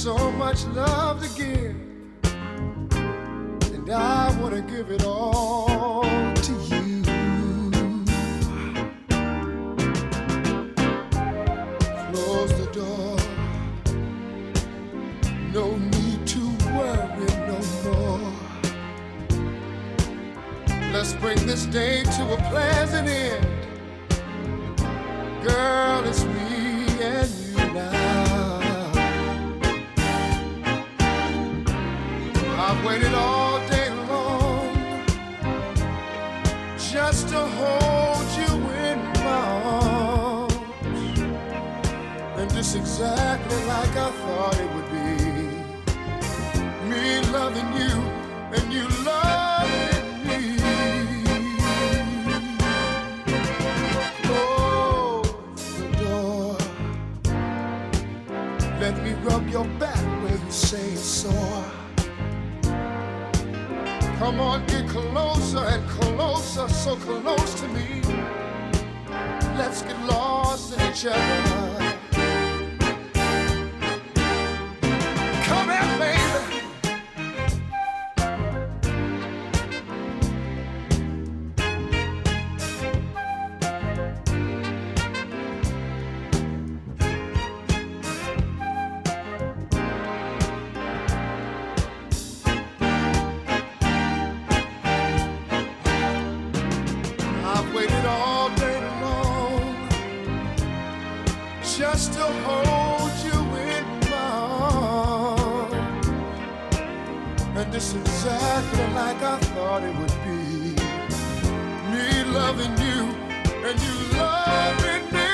so much love. hold you in my arms. And it's exactly like I thought it would be. Me loving you and you loving me.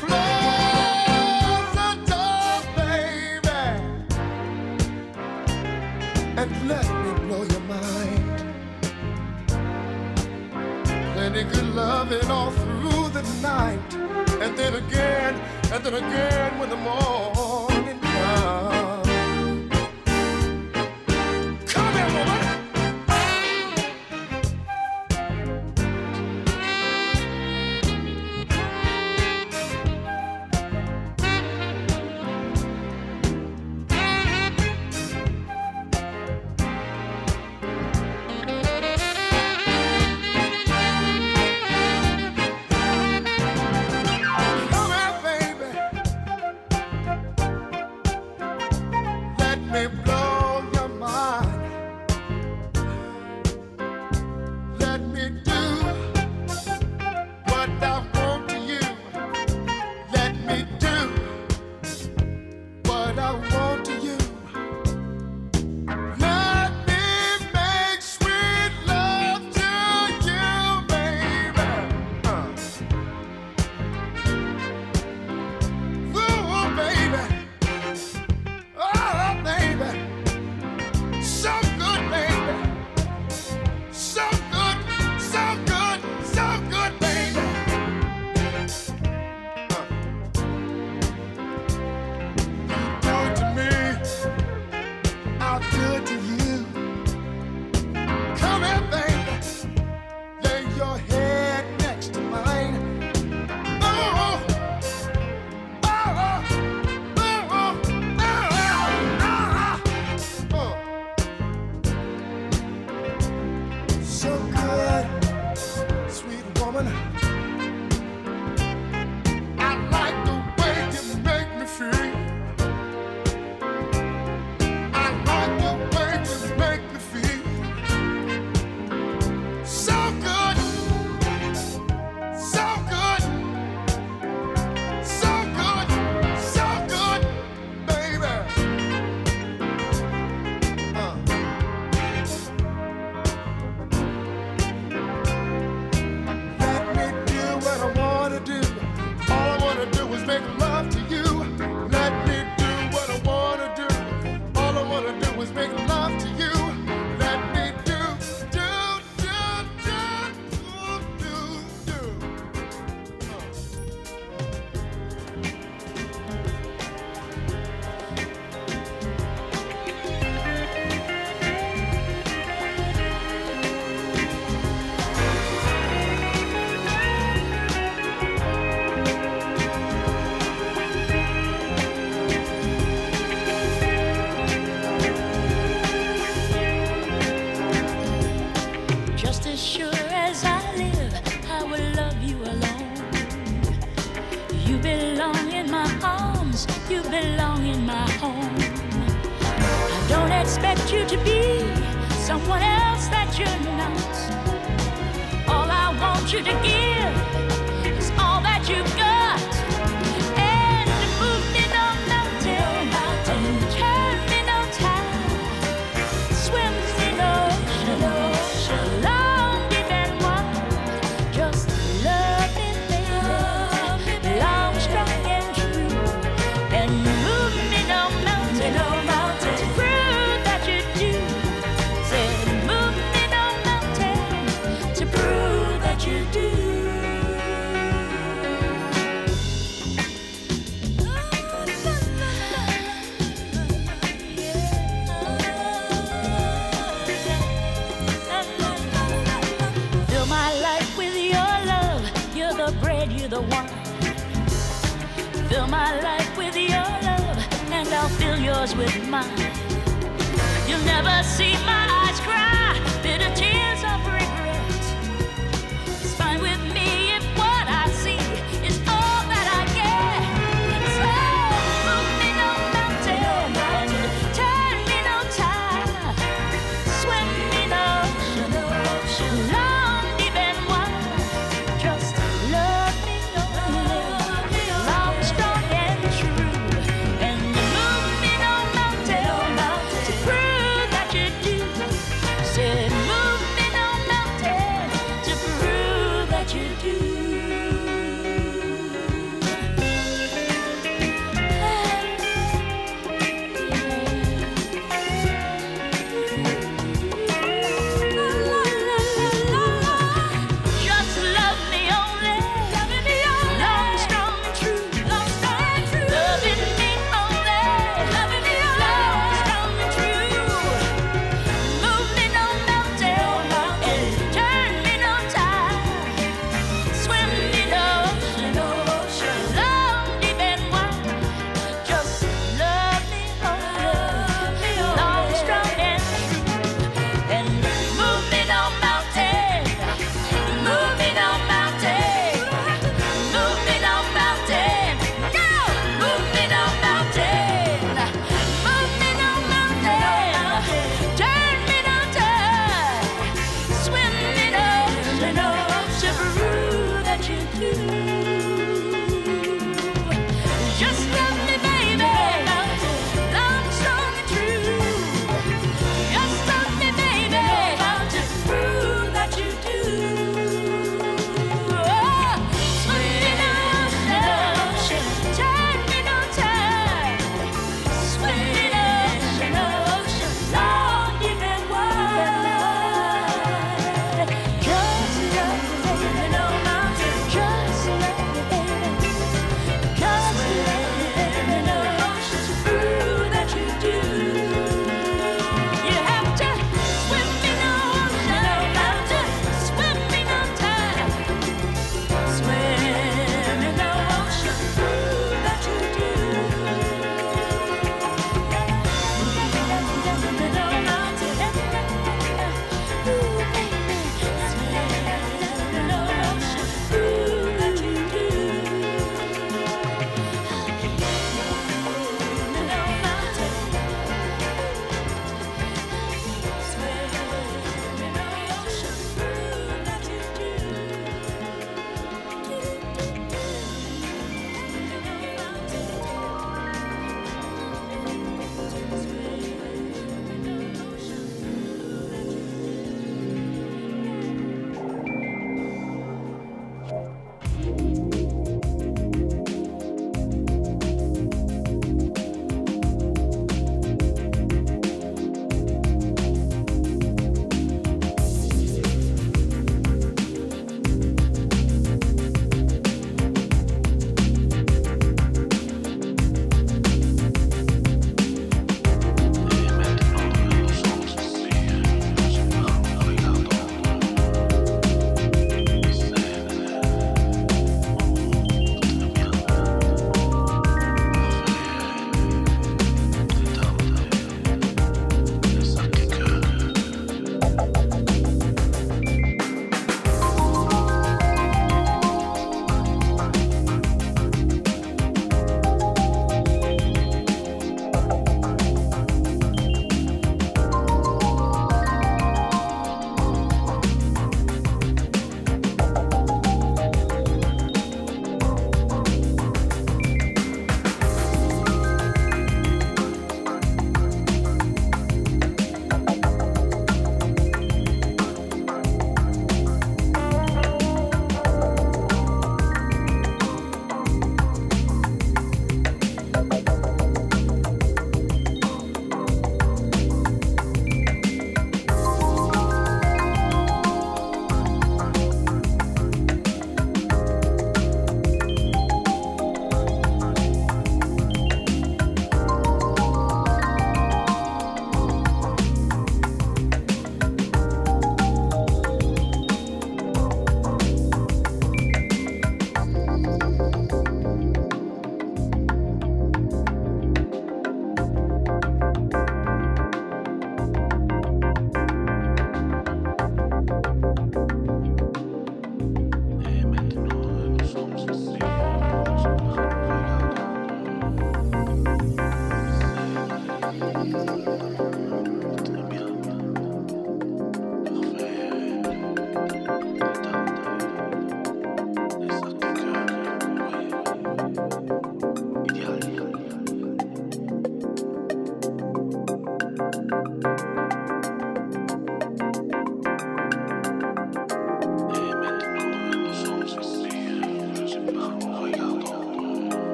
Close the door, baby. And let me blow your mind. Plenty good loving night, and then again, and then again when the morning.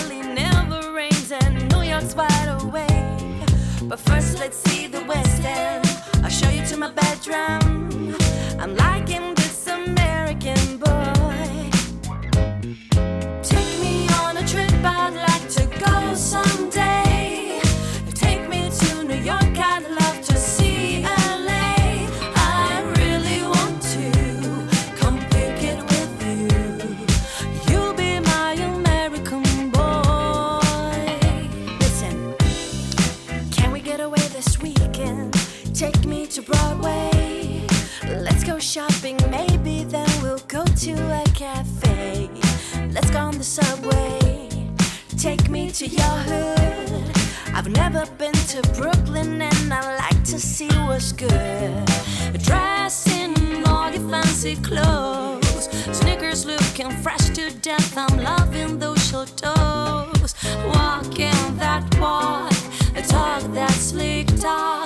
valley never rains and New York's wide awake. But first, let's see the West End. I'll show you to my bedroom. I'm liking this American boy. Take me on a trip, I'd like to go someday. Take me to your hood. I've never been to Brooklyn and I like to see what's good. Dress in all your fancy clothes. Sneakers looking fresh to death. I'm loving those short toes. Walking that walk, talk that sleek talk.